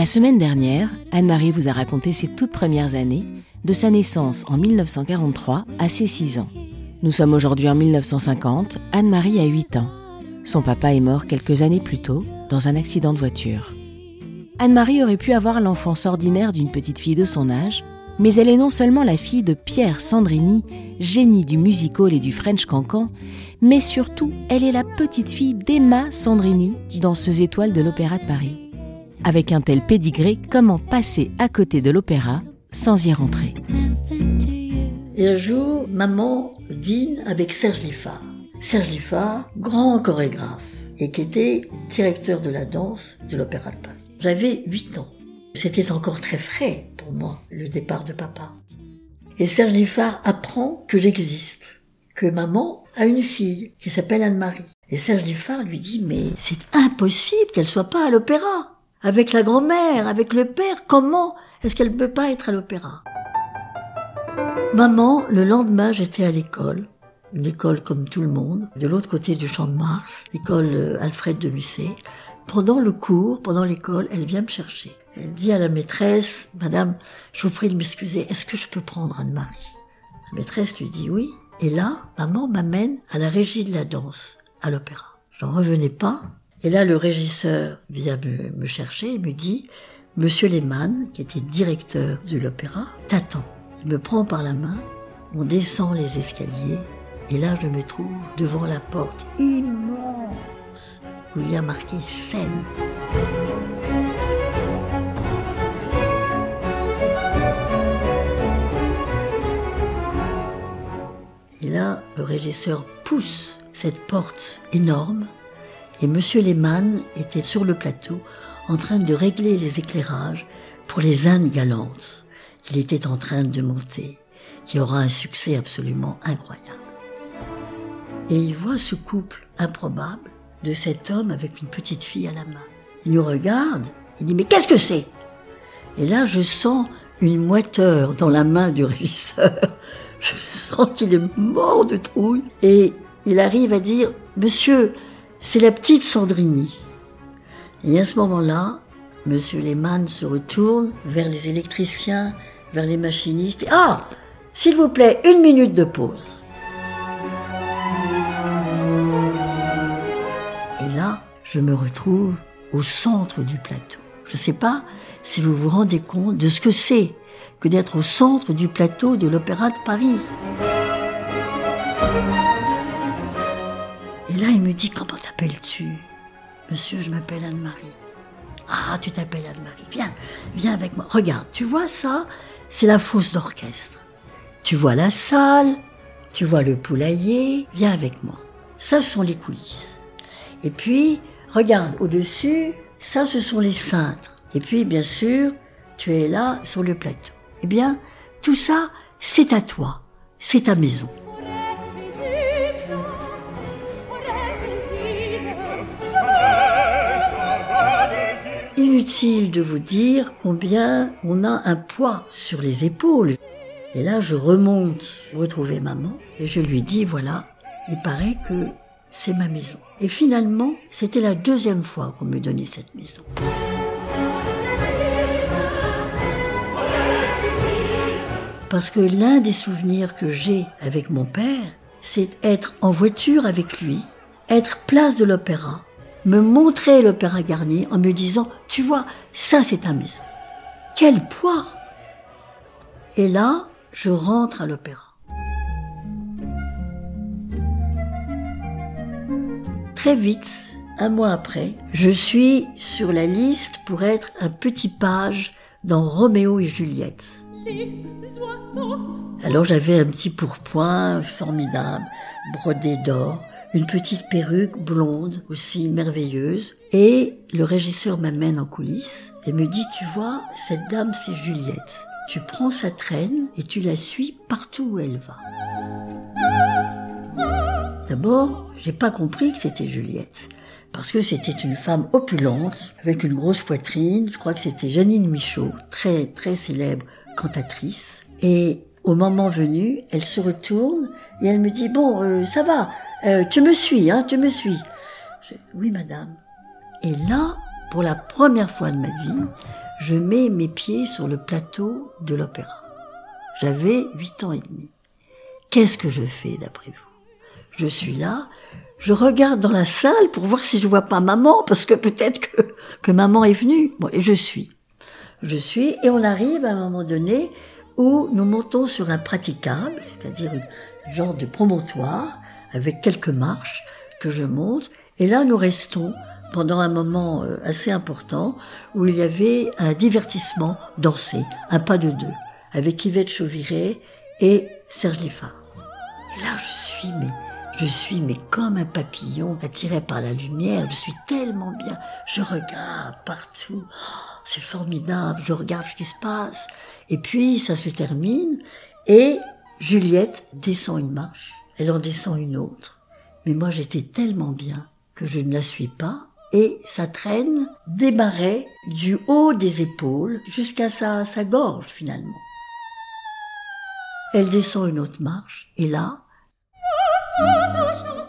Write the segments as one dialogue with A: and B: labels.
A: La semaine dernière, Anne-Marie vous a raconté ses toutes premières années, de sa naissance en 1943 à ses 6 ans. Nous sommes aujourd'hui en 1950, Anne-Marie a 8 ans. Son papa est mort quelques années plus tôt dans un accident de voiture. Anne-Marie aurait pu avoir l'enfance ordinaire d'une petite fille de son âge, mais elle est non seulement la fille de Pierre Sandrini, génie du musical et du French cancan, mais surtout elle est la petite fille d'Emma Sandrini, danseuse étoile de l'Opéra de Paris. Avec un tel pédigré, comment passer à côté de l'opéra sans y rentrer
B: Et un jour, maman dîne avec Serge Liffard. Serge Liffard, grand chorégraphe, et qui était directeur de la danse de l'Opéra de Paris. J'avais 8 ans. C'était encore très frais pour moi, le départ de papa. Et Serge Liffard apprend que j'existe, que maman a une fille qui s'appelle Anne-Marie. Et Serge Liffard lui dit, mais c'est impossible qu'elle soit pas à l'opéra. Avec la grand-mère, avec le père, comment est-ce qu'elle ne peut pas être à l'opéra? Maman, le lendemain, j'étais à l'école. Une école comme tout le monde, de l'autre côté du champ de Mars, l'école euh, Alfred de Musset. Pendant le cours, pendant l'école, elle vient me chercher. Elle dit à la maîtresse, Madame, je vous prie de m'excuser, est-ce que je peux prendre Anne-Marie? La maîtresse lui dit oui. Et là, maman m'amène à la régie de la danse, à l'opéra. J'en revenais pas. Et là, le régisseur vient me, chercher et me dit, Monsieur Lehmann, qui était directeur de l'opéra, t'attend. Il me prend par la main, on descend les escaliers, et là je me trouve devant la porte immense où il y a marqué scène. Et là, le régisseur pousse cette porte énorme, et Monsieur Lehmann était sur le plateau en train de régler les éclairages pour les Indes galantes qu'il était en train de monter, qui aura un succès absolument incroyable. Et il voit ce couple improbable de cet homme avec une petite fille à la main. Il nous regarde, il dit mais qu'est-ce que c'est? Et là je sens une moiteur dans la main du régisseur. Je sens qu'il est mort de trouille. Et il arrive à dire Monsieur, c'est la petite Sandrini. Et à ce moment-là, Monsieur Lehmann se retourne vers les électriciens, vers les machinistes. Ah S'il vous plaît, une minute de pause. Et là, je me retrouve au centre du plateau. Je ne sais pas si vous vous rendez compte de ce que c'est que d'être au centre du plateau de l'Opéra de Paris. Là, il me dit, comment t'appelles-tu? Monsieur, je m'appelle Anne-Marie. Ah, tu t'appelles Anne-Marie. Viens, viens avec moi. Regarde, tu vois ça? C'est la fosse d'orchestre. Tu vois la salle, tu vois le poulailler. Viens avec moi. Ça, ce sont les coulisses. Et puis, regarde, au-dessus, ça, ce sont les cintres. Et puis, bien sûr, tu es là sur le plateau. Eh bien, tout ça, c'est à toi. C'est ta maison. Inutile de vous dire combien on a un poids sur les épaules. Et là, je remonte retrouver maman et je lui dis, voilà, il paraît que c'est ma maison. Et finalement, c'était la deuxième fois qu'on me donnait cette maison. Parce que l'un des souvenirs que j'ai avec mon père, c'est être en voiture avec lui, être place de l'opéra, me montrer l'opéra Garnier en me disant, tu vois, ça c'est ta maison. Quel poids Et là, je rentre à l'opéra. Très vite, un mois après, je suis sur la liste pour être un petit page dans Roméo et Juliette. Alors j'avais un petit pourpoint formidable, brodé d'or, une petite perruque blonde aussi merveilleuse. Et le régisseur m'amène en coulisses et me dit, tu vois, cette dame c'est Juliette. Tu prends sa traîne et tu la suis partout où elle va. D'abord, j'ai pas compris que c'était Juliette. Parce que c'était une femme opulente, avec une grosse poitrine. Je crois que c'était Janine Michaud, très, très célèbre cantatrice. Et au moment venu, elle se retourne et elle me dit, bon, euh, ça va, euh, tu me suis, hein, tu me suis. oui, madame. Et là, pour la première fois de ma vie, je mets mes pieds sur le plateau de l'opéra. J'avais huit ans et demi. Qu'est-ce que je fais d'après vous? Je suis là, je regarde dans la salle pour voir si je vois pas maman, parce que peut-être que, que maman est venue. Bon, et je suis. Je suis, et on arrive à un moment donné où nous montons sur un praticable, c'est-à-dire un genre de promontoire, avec quelques marches que je monte, et là nous restons pendant un moment euh, assez important où il y avait un divertissement dansé, un pas de deux, avec Yvette Chauviré et Serge Liffard. Et là je suis mais je suis mais comme un papillon attiré par la lumière, je suis tellement bien, je regarde partout, oh, c'est formidable, je regarde ce qui se passe. Et puis ça se termine. Et Juliette descend une marche, elle en descend une autre. Mais moi j'étais tellement bien que je ne la suis pas et sa traîne démarrait du haut des épaules jusqu'à sa, gorge finalement. Elle descend une autre marche et là,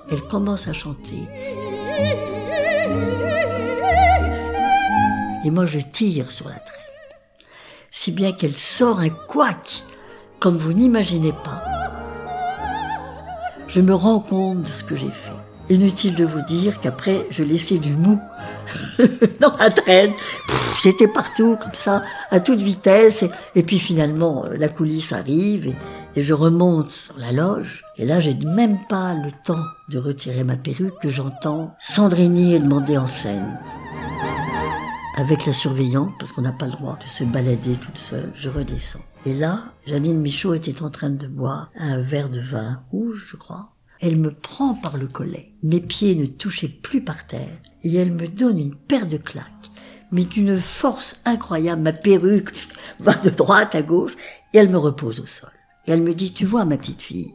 B: elle commence à chanter. Et moi, je tire sur la traîne. Si bien qu'elle sort un couac, comme vous n'imaginez pas. Je me rends compte de ce que j'ai fait. Inutile de vous dire qu'après, je laissais du mou dans la traîne. J'étais partout, comme ça, à toute vitesse. Et, puis finalement, la coulisse arrive et, et je remonte sur la loge. Et là, j'ai même pas le temps de retirer ma perruque que j'entends Sandrini demander en scène. Avec la surveillante, parce qu'on n'a pas le droit de se balader toute seule, je redescends. Et là, Janine Michaud était en train de boire un verre de vin rouge, je crois. Elle me prend par le collet. Mes pieds ne touchaient plus par terre. Et elle me donne une paire de claques. Mais d'une force incroyable, ma perruque va de droite à gauche et elle me repose au sol. Et elle me dit, tu vois, ma petite fille,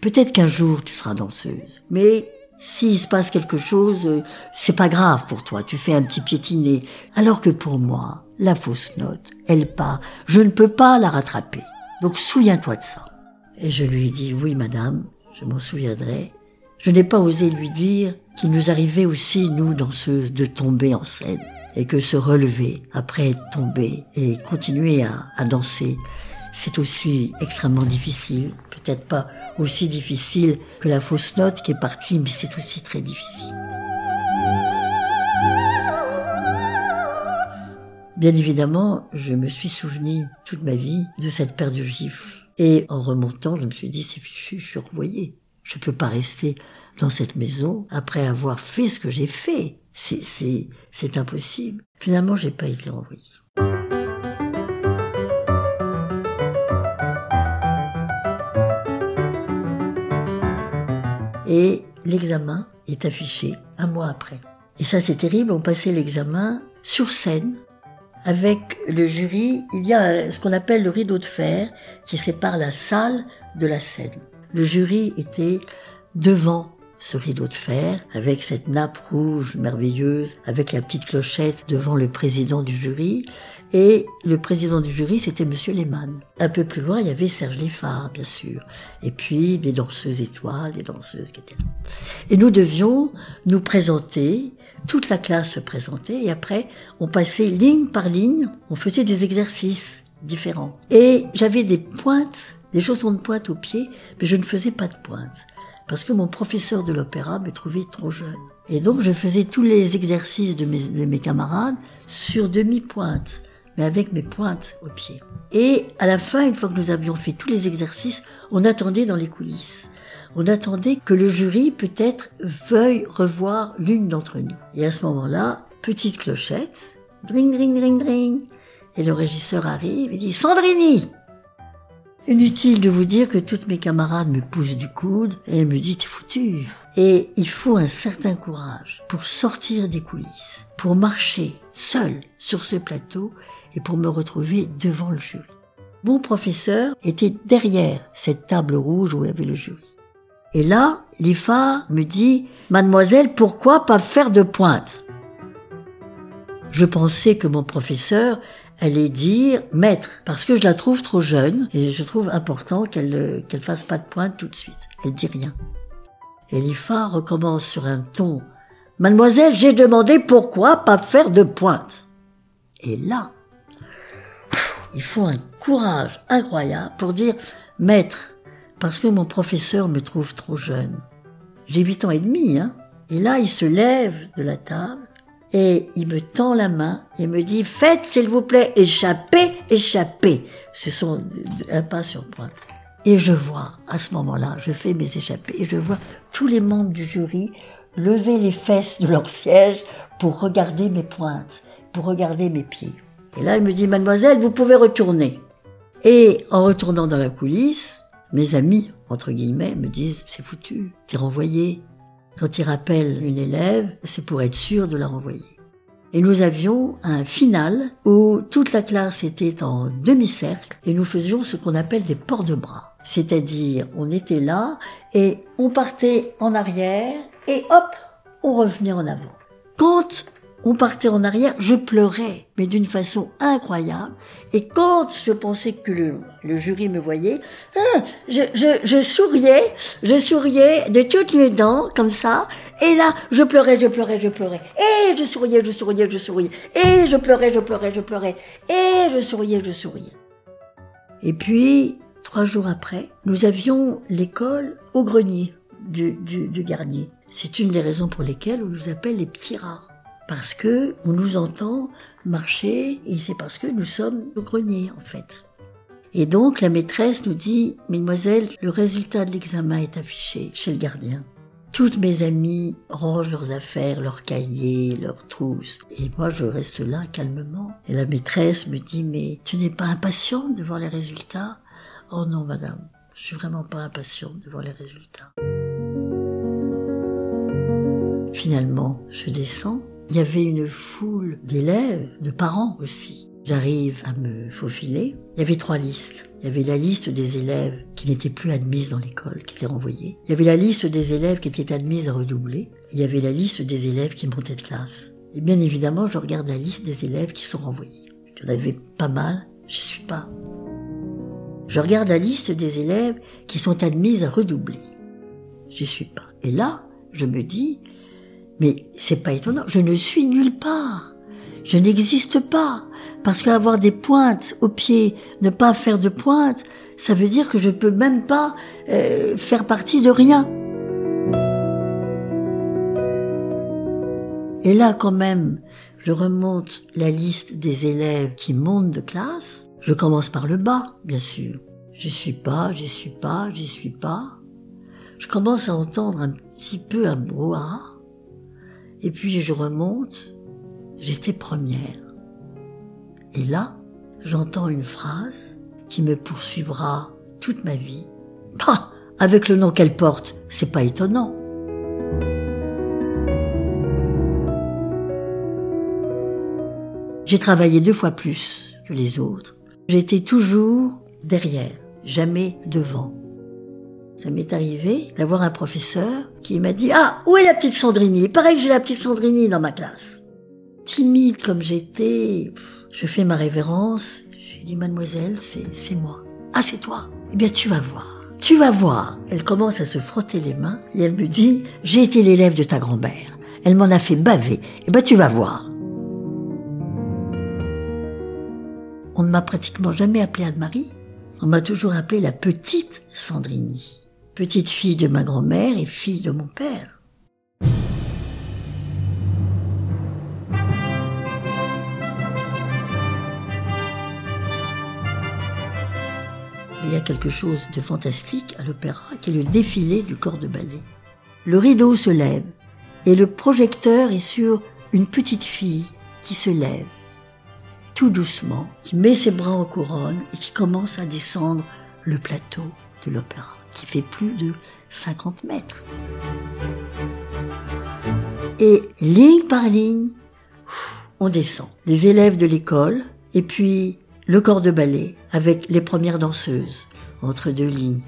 B: peut-être qu'un jour tu seras danseuse, mais s'il se passe quelque chose, euh, c'est pas grave pour toi, tu fais un petit piétiné. Alors que pour moi, la fausse note, elle part, je ne peux pas la rattraper. Donc souviens-toi de ça. Et je lui dis, oui madame, je m'en souviendrai. Je n'ai pas osé lui dire qu'il nous arrivait aussi, nous danseuses, de tomber en scène et que se relever après être tombé et continuer à, à danser, c'est aussi extrêmement difficile. Peut-être pas aussi difficile que la fausse note qui est partie, mais c'est aussi très difficile. Bien évidemment, je me suis souvenu toute ma vie de cette paire de gifles. Et en remontant, je me suis dit, c'est je suis renvoyé. Je peux pas rester dans cette maison après avoir fait ce que j'ai fait. C'est impossible. Finalement, j'ai pas été renvoyé. Et l'examen est affiché un mois après. Et ça, c'est terrible. On passait l'examen sur scène avec le jury. Il y a ce qu'on appelle le rideau de fer qui sépare la salle de la scène. Le jury était devant ce rideau de fer, avec cette nappe rouge merveilleuse, avec la petite clochette devant le président du jury, et le président du jury, c'était Monsieur Lehmann. Un peu plus loin, il y avait Serge Liffard, bien sûr. Et puis, des danseuses étoiles, des danseuses qui étaient là. Et nous devions nous présenter, toute la classe se présentait, et après, on passait ligne par ligne, on faisait des exercices différents. Et j'avais des pointes, des chaussons de pointe aux pieds, mais je ne faisais pas de pointe. Parce que mon professeur de l'opéra me trouvait trop jeune. Et donc, je faisais tous les exercices de mes, de mes camarades sur demi-pointe mais avec mes pointes aux pieds. Et à la fin, une fois que nous avions fait tous les exercices, on attendait dans les coulisses. On attendait que le jury peut-être veuille revoir l'une d'entre nous. Et à ce moment-là, petite clochette, dring, dring, dring, dring. Et le régisseur arrive et dit Sandrini Inutile de vous dire que toutes mes camarades me poussent du coude et me disent T'es foutu. Et il faut un certain courage pour sortir des coulisses, pour marcher seul sur ce plateau et pour me retrouver devant le jury. Mon professeur était derrière cette table rouge où il y avait le jury. Et là, l'IFA me dit, Mademoiselle, pourquoi pas faire de pointe? Je pensais que mon professeur allait dire maître, parce que je la trouve trop jeune et je trouve important qu'elle qu'elle fasse pas de pointe tout de suite. Elle dit rien. Et l'IFA recommence sur un ton, Mademoiselle, j'ai demandé pourquoi pas faire de pointe. Et là, il faut un courage incroyable pour dire maître, parce que mon professeur me trouve trop jeune. J'ai huit ans et demi, hein. Et là, il se lève de la table et il me tend la main et me dit faites s'il vous plaît échappez, échappez. Ce sont un pas sur pointe. Et je vois, à ce moment-là, je fais mes échappées et je vois tous les membres du jury lever les fesses de leur siège pour regarder mes pointes, pour regarder mes pieds. Et là, il me dit, mademoiselle, vous pouvez retourner. Et en retournant dans la coulisse, mes amis, entre guillemets, me disent, c'est foutu, t'es renvoyé. Quand il rappelle une élève, c'est pour être sûr de la renvoyer. Et nous avions un final où toute la classe était en demi-cercle et nous faisions ce qu'on appelle des ports de bras. C'est-à-dire, on était là et on partait en arrière et hop, on revenait en avant. Quand on partait en arrière, je pleurais, mais d'une façon incroyable. Et quand je pensais que le, jury me voyait, hein, je, je, je, souriais, je souriais de toutes mes dents, comme ça. Et là, je pleurais, je pleurais, je pleurais. Et je souriais, je souriais, je souriais. Et je pleurais, je pleurais, je pleurais. Et je souriais, je souriais. Et puis, trois jours après, nous avions l'école au grenier du, du, du garnier. C'est une des raisons pour lesquelles on nous appelle les petits rats parce que on nous entend marcher et c'est parce que nous sommes au grenier en fait. Et donc la maîtresse nous dit, Mademoiselle, le résultat de l'examen est affiché chez le gardien. Toutes mes amies rangent leurs affaires, leurs cahiers, leurs trousses. Et moi, je reste là calmement. Et la maîtresse me dit, mais tu n'es pas impatiente de voir les résultats? Oh non, madame, je suis vraiment pas impatiente de voir les résultats. Finalement, je descends il y avait une foule d'élèves, de parents aussi. J'arrive à me faufiler. Il y avait trois listes. Il y avait la liste des élèves qui n'étaient plus admises dans l'école, qui étaient renvoyés. Il y avait la liste des élèves qui étaient admises à redoubler. Il y avait la liste des élèves qui montaient de classe. Et bien évidemment, je regarde la liste des élèves qui sont renvoyés. J'en avais pas mal, je suis pas. Je regarde la liste des élèves qui sont admises à redoubler. J'y suis pas. Et là, je me dis, mais c'est pas étonnant, je ne suis nulle part. Je n'existe pas. Parce qu'avoir des pointes au pied, ne pas faire de pointes, ça veut dire que je peux même pas euh, faire partie de rien. Et là, quand même, je remonte la liste des élèves qui montent de classe. Je commence par le bas, bien sûr. J'y suis pas, j'y suis pas, j'y suis pas. Je commence à entendre un petit peu un brouhaha. Et puis je remonte, j'étais première. Et là, j'entends une phrase qui me poursuivra toute ma vie. Avec le nom qu'elle porte, c'est pas étonnant. J'ai travaillé deux fois plus que les autres. J'étais toujours derrière, jamais devant. Ça m'est arrivé d'avoir un professeur qui m'a dit Ah, où est la petite Sandrini? Il paraît que j'ai la petite Sandrini dans ma classe. Timide comme j'étais, je fais ma révérence. Je lui dis Mademoiselle, c'est moi. Ah, c'est toi? Eh bien, tu vas voir. Tu vas voir. Elle commence à se frotter les mains et elle me dit J'ai été l'élève de ta grand-mère. Elle m'en a fait baver. Eh bien, tu vas voir. On ne m'a pratiquement jamais appelé Anne-Marie. On m'a toujours appelé la petite Sandrini petite fille de ma grand-mère et fille de mon père. Il y a quelque chose de fantastique à l'opéra qui est le défilé du corps de ballet. Le rideau se lève et le projecteur est sur une petite fille qui se lève tout doucement, qui met ses bras en couronne et qui commence à descendre le plateau de l'opéra. Qui fait plus de 50 mètres. Et ligne par ligne, on descend. Les élèves de l'école, et puis le corps de ballet avec les premières danseuses, entre deux lignes.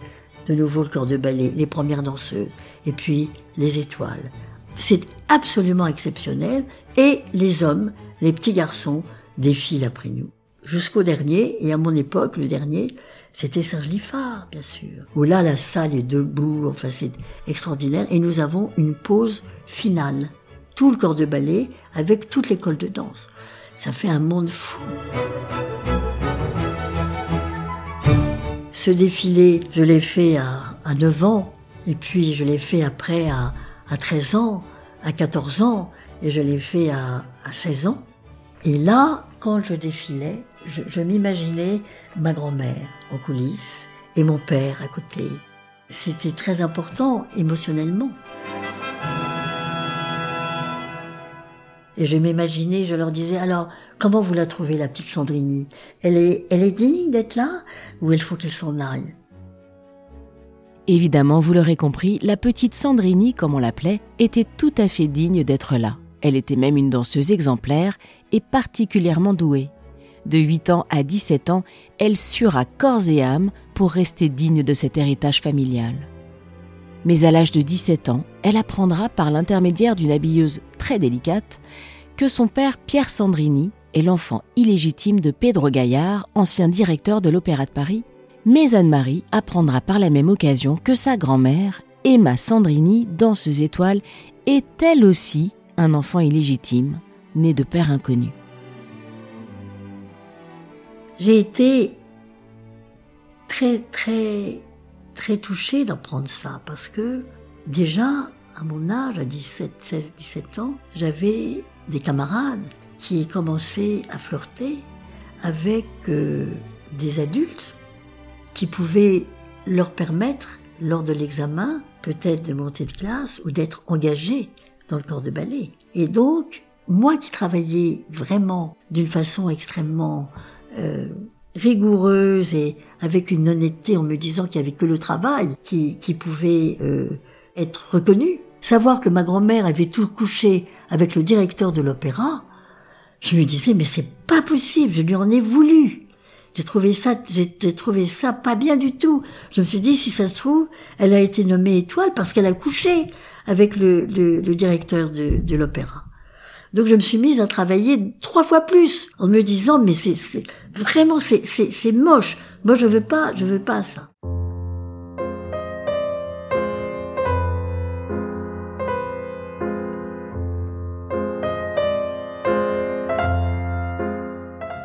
B: De nouveau le corps de ballet, les premières danseuses, et puis les étoiles. C'est absolument exceptionnel, et les hommes, les petits garçons, défilent après nous. Jusqu'au dernier, et à mon époque, le dernier, c'était Serge Liffard, bien sûr. Où là, la salle est debout, enfin c'est extraordinaire, et nous avons une pause finale tout le corps de ballet avec toute l'école de danse. Ça fait un monde fou. Ce défilé, je l'ai fait à, à 9 ans, et puis je l'ai fait après à, à 13 ans, à 14 ans, et je l'ai fait à, à 16 ans. Et là, quand je défilais, je, m'imaginais ma grand-mère en coulisses et mon père à côté. C'était très important émotionnellement. Et je m'imaginais, je leur disais, alors, comment vous la trouvez, la petite Sandrini? Elle est, elle est digne d'être là ou il faut qu'elle s'en aille?
A: Évidemment, vous l'aurez compris, la petite Sandrini, comme on l'appelait, était tout à fait digne d'être là. Elle était même une danseuse exemplaire et particulièrement douée. De 8 ans à 17 ans, elle suera corps et âme pour rester digne de cet héritage familial. Mais à l'âge de 17 ans, elle apprendra par l'intermédiaire d'une habilleuse très délicate que son père Pierre Sandrini est l'enfant illégitime de Pedro Gaillard, ancien directeur de l'Opéra de Paris, mais Anne-Marie apprendra par la même occasion que sa grand-mère, Emma Sandrini, danseuse étoile, est elle aussi un enfant illégitime, né de père inconnu.
B: J'ai été très très très touchée d'apprendre ça parce que déjà à mon âge, à 17, 16, 17 ans, j'avais des camarades qui commençaient à flirter avec euh, des adultes qui pouvaient leur permettre, lors de l'examen, peut-être de monter de classe ou d'être engagés dans le corps de ballet. Et donc, moi qui travaillais vraiment d'une façon extrêmement euh, rigoureuse et avec une honnêteté en me disant qu'il n'y avait que le travail qui, qui pouvait euh, être reconnu, savoir que ma grand-mère avait tout couché avec le directeur de l'opéra, je me disais mais c'est pas possible, je lui en ai voulu. J'ai trouvé ça, j'ai trouvé ça pas bien du tout. Je me suis dit si ça se trouve, elle a été nommée étoile parce qu'elle a couché avec le, le, le directeur de, de l'opéra. Donc je me suis mise à travailler trois fois plus en me disant mais c'est vraiment c'est moche. Moi je veux pas je veux pas ça.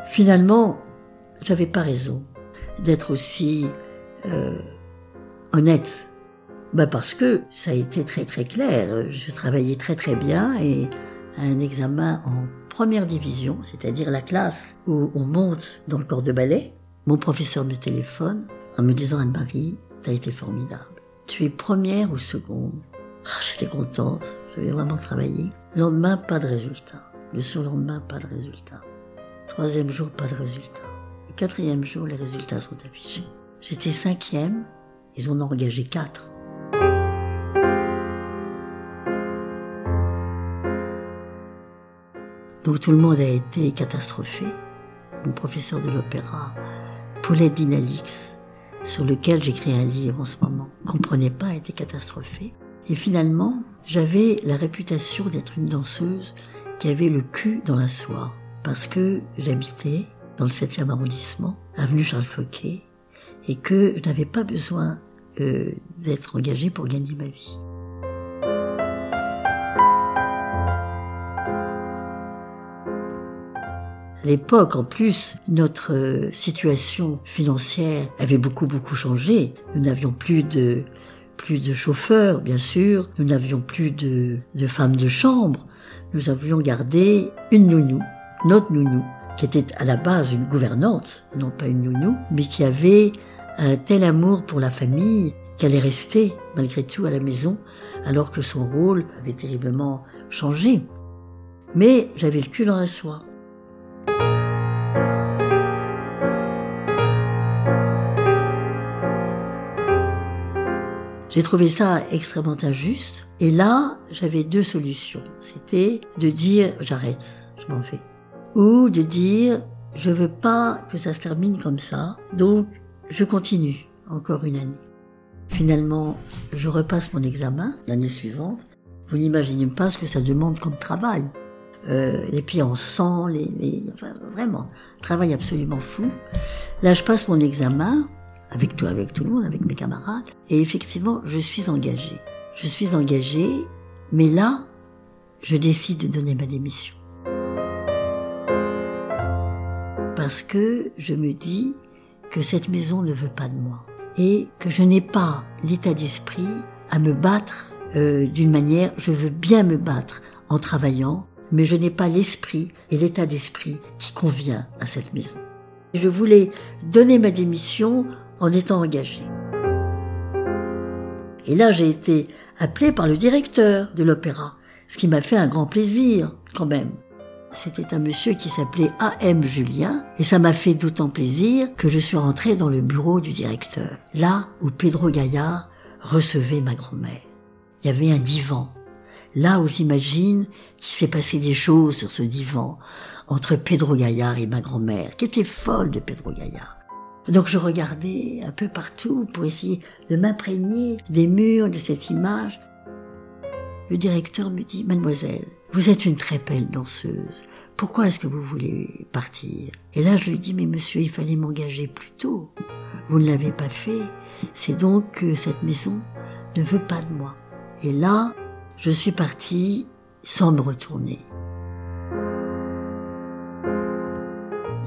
B: Finalement, j'avais pas raison d'être aussi euh, honnête. Bah parce que ça a été très très clair. Je travaillais très très bien et un examen en première division, c'est-à-dire la classe où on monte dans le corps de ballet, mon professeur me téléphone en me disant Anne-Marie, t'as été formidable. Tu es première ou seconde? Ah, J'étais contente, j'avais vraiment travaillé. Le lendemain, pas de résultat. Le surlendemain, pas de résultat. Troisième jour, pas de résultat. Quatrième jour, les résultats sont affichés. J'étais cinquième, ils en ont engagé quatre. Donc tout le monde a été catastrophé. Mon professeur de l'opéra, Paulette Dinalix, sur lequel j'écris un livre en ce moment, comprenait pas, était catastrophé. Et finalement, j'avais la réputation d'être une danseuse qui avait le cul dans la soie parce que j'habitais dans le 7e arrondissement, avenue Charles Fouquet, et que je n'avais pas besoin euh, d'être engagée pour gagner ma vie. À l'époque, en plus, notre euh, situation financière avait beaucoup beaucoup changé. Nous n'avions plus de plus de chauffeurs, bien sûr. Nous n'avions plus de, de femmes de chambre. Nous avions gardé une nounou notre nounou, qui était à la base une gouvernante, non pas une nounou, mais qui avait un tel amour pour la famille qu'elle est restée malgré tout à la maison, alors que son rôle avait terriblement changé. Mais j'avais le cul dans la soie. J'ai trouvé ça extrêmement injuste. Et là, j'avais deux solutions. C'était de dire j'arrête, je m'en vais. Ou de dire je veux pas que ça se termine comme ça, donc je continue encore une année. Finalement, je repasse mon examen l'année suivante. Vous n'imaginez pas ce que ça demande comme travail. Euh, les pieds en sang, les, les enfin, vraiment, travail absolument fou. Là, je passe mon examen avec tout, avec tout le monde, avec mes camarades, et effectivement, je suis engagée. Je suis engagée, mais là, je décide de donner ma démission. Parce que je me dis que cette maison ne veut pas de moi et que je n'ai pas l'état d'esprit à me battre euh, d'une manière, je veux bien me battre en travaillant, mais je n'ai pas l'esprit et l'état d'esprit qui convient à cette maison. Je voulais donner ma démission en étant engagée. Et là, j'ai été appelée par le directeur de l'opéra, ce qui m'a fait un grand plaisir quand même. C'était un monsieur qui s'appelait A.M. Julien, et ça m'a fait d'autant plaisir que je suis rentrée dans le bureau du directeur, là où Pedro Gaillard recevait ma grand-mère. Il y avait un divan, là où j'imagine qu'il s'est passé des choses sur ce divan, entre Pedro Gaillard et ma grand-mère, qui était folle de Pedro Gaillard. Donc je regardais un peu partout pour essayer de m'imprégner des murs de cette image. Le directeur me dit, Mademoiselle, vous êtes une très belle danseuse. Pourquoi est-ce que vous voulez partir? Et là, je lui dis, mais monsieur, il fallait m'engager plus tôt. Vous ne l'avez pas fait. C'est donc que cette maison ne veut pas de moi. Et là, je suis partie sans me retourner.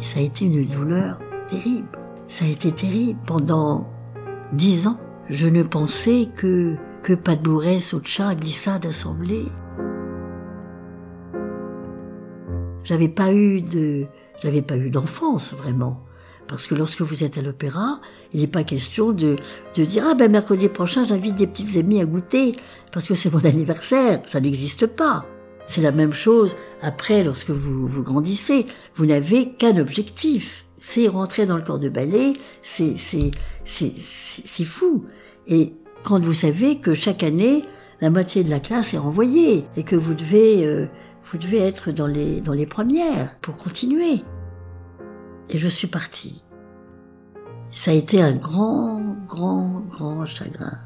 B: Ça a été une douleur terrible. Ça a été terrible. Pendant dix ans, je ne pensais que que Padbourès, Socha, glissade assemblée. J'avais pas eu de, j'avais pas eu d'enfance vraiment. Parce que lorsque vous êtes à l'opéra, il n'est pas question de, de dire ah ben mercredi prochain j'invite des petites amies à goûter parce que c'est mon anniversaire. Ça n'existe pas. C'est la même chose après lorsque vous vous grandissez. Vous n'avez qu'un objectif. C'est rentrer dans le corps de ballet. C'est c'est c'est fou. Et quand vous savez que chaque année la moitié de la classe est renvoyée et que vous devez euh, vous devez être dans les, dans les premières pour continuer. Et je suis partie. Ça a été un grand, grand, grand chagrin.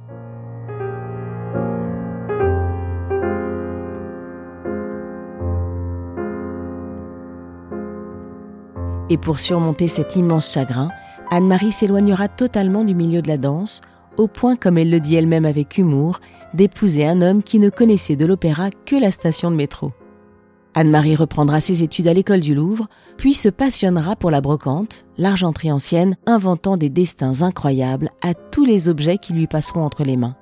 A: Et pour surmonter cet immense chagrin, Anne-Marie s'éloignera totalement du milieu de la danse, au point, comme elle le dit elle-même avec humour, d'épouser un homme qui ne connaissait de l'opéra que la station de métro. Anne-Marie reprendra ses études à l'école du Louvre, puis se passionnera pour la brocante, l'argenterie ancienne, inventant des destins incroyables à tous les objets qui lui passeront entre les mains.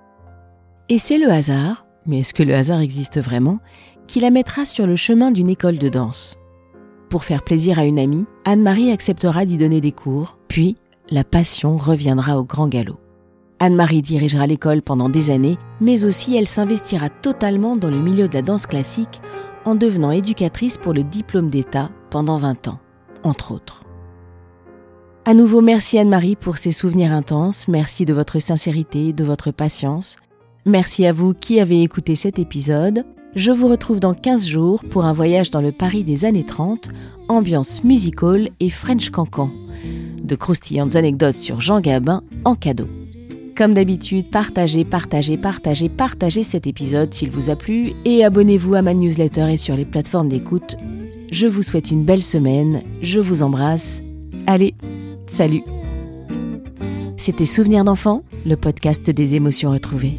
A: Et c'est le hasard, mais est-ce que le hasard existe vraiment, qui la mettra sur le chemin d'une école de danse. Pour faire plaisir à une amie, Anne-Marie acceptera d'y donner des cours, puis la passion reviendra au grand galop. Anne-Marie dirigera l'école pendant des années, mais aussi elle s'investira totalement dans le milieu de la danse classique en devenant éducatrice pour le diplôme d'État pendant 20 ans, entre autres. À nouveau, merci Anne-Marie pour ces souvenirs intenses, merci de votre sincérité, de votre patience. Merci à vous qui avez écouté cet épisode. Je vous retrouve dans 15 jours pour un voyage dans le Paris des années 30, ambiance musical et French cancan. De croustillantes anecdotes sur Jean Gabin en cadeau. Comme d'habitude, partagez, partagez, partagez, partagez cet épisode s'il vous a plu et abonnez-vous à ma newsletter et sur les plateformes d'écoute. Je vous souhaite une belle semaine, je vous embrasse. Allez, salut C'était Souvenirs d'enfant, le podcast des émotions retrouvées.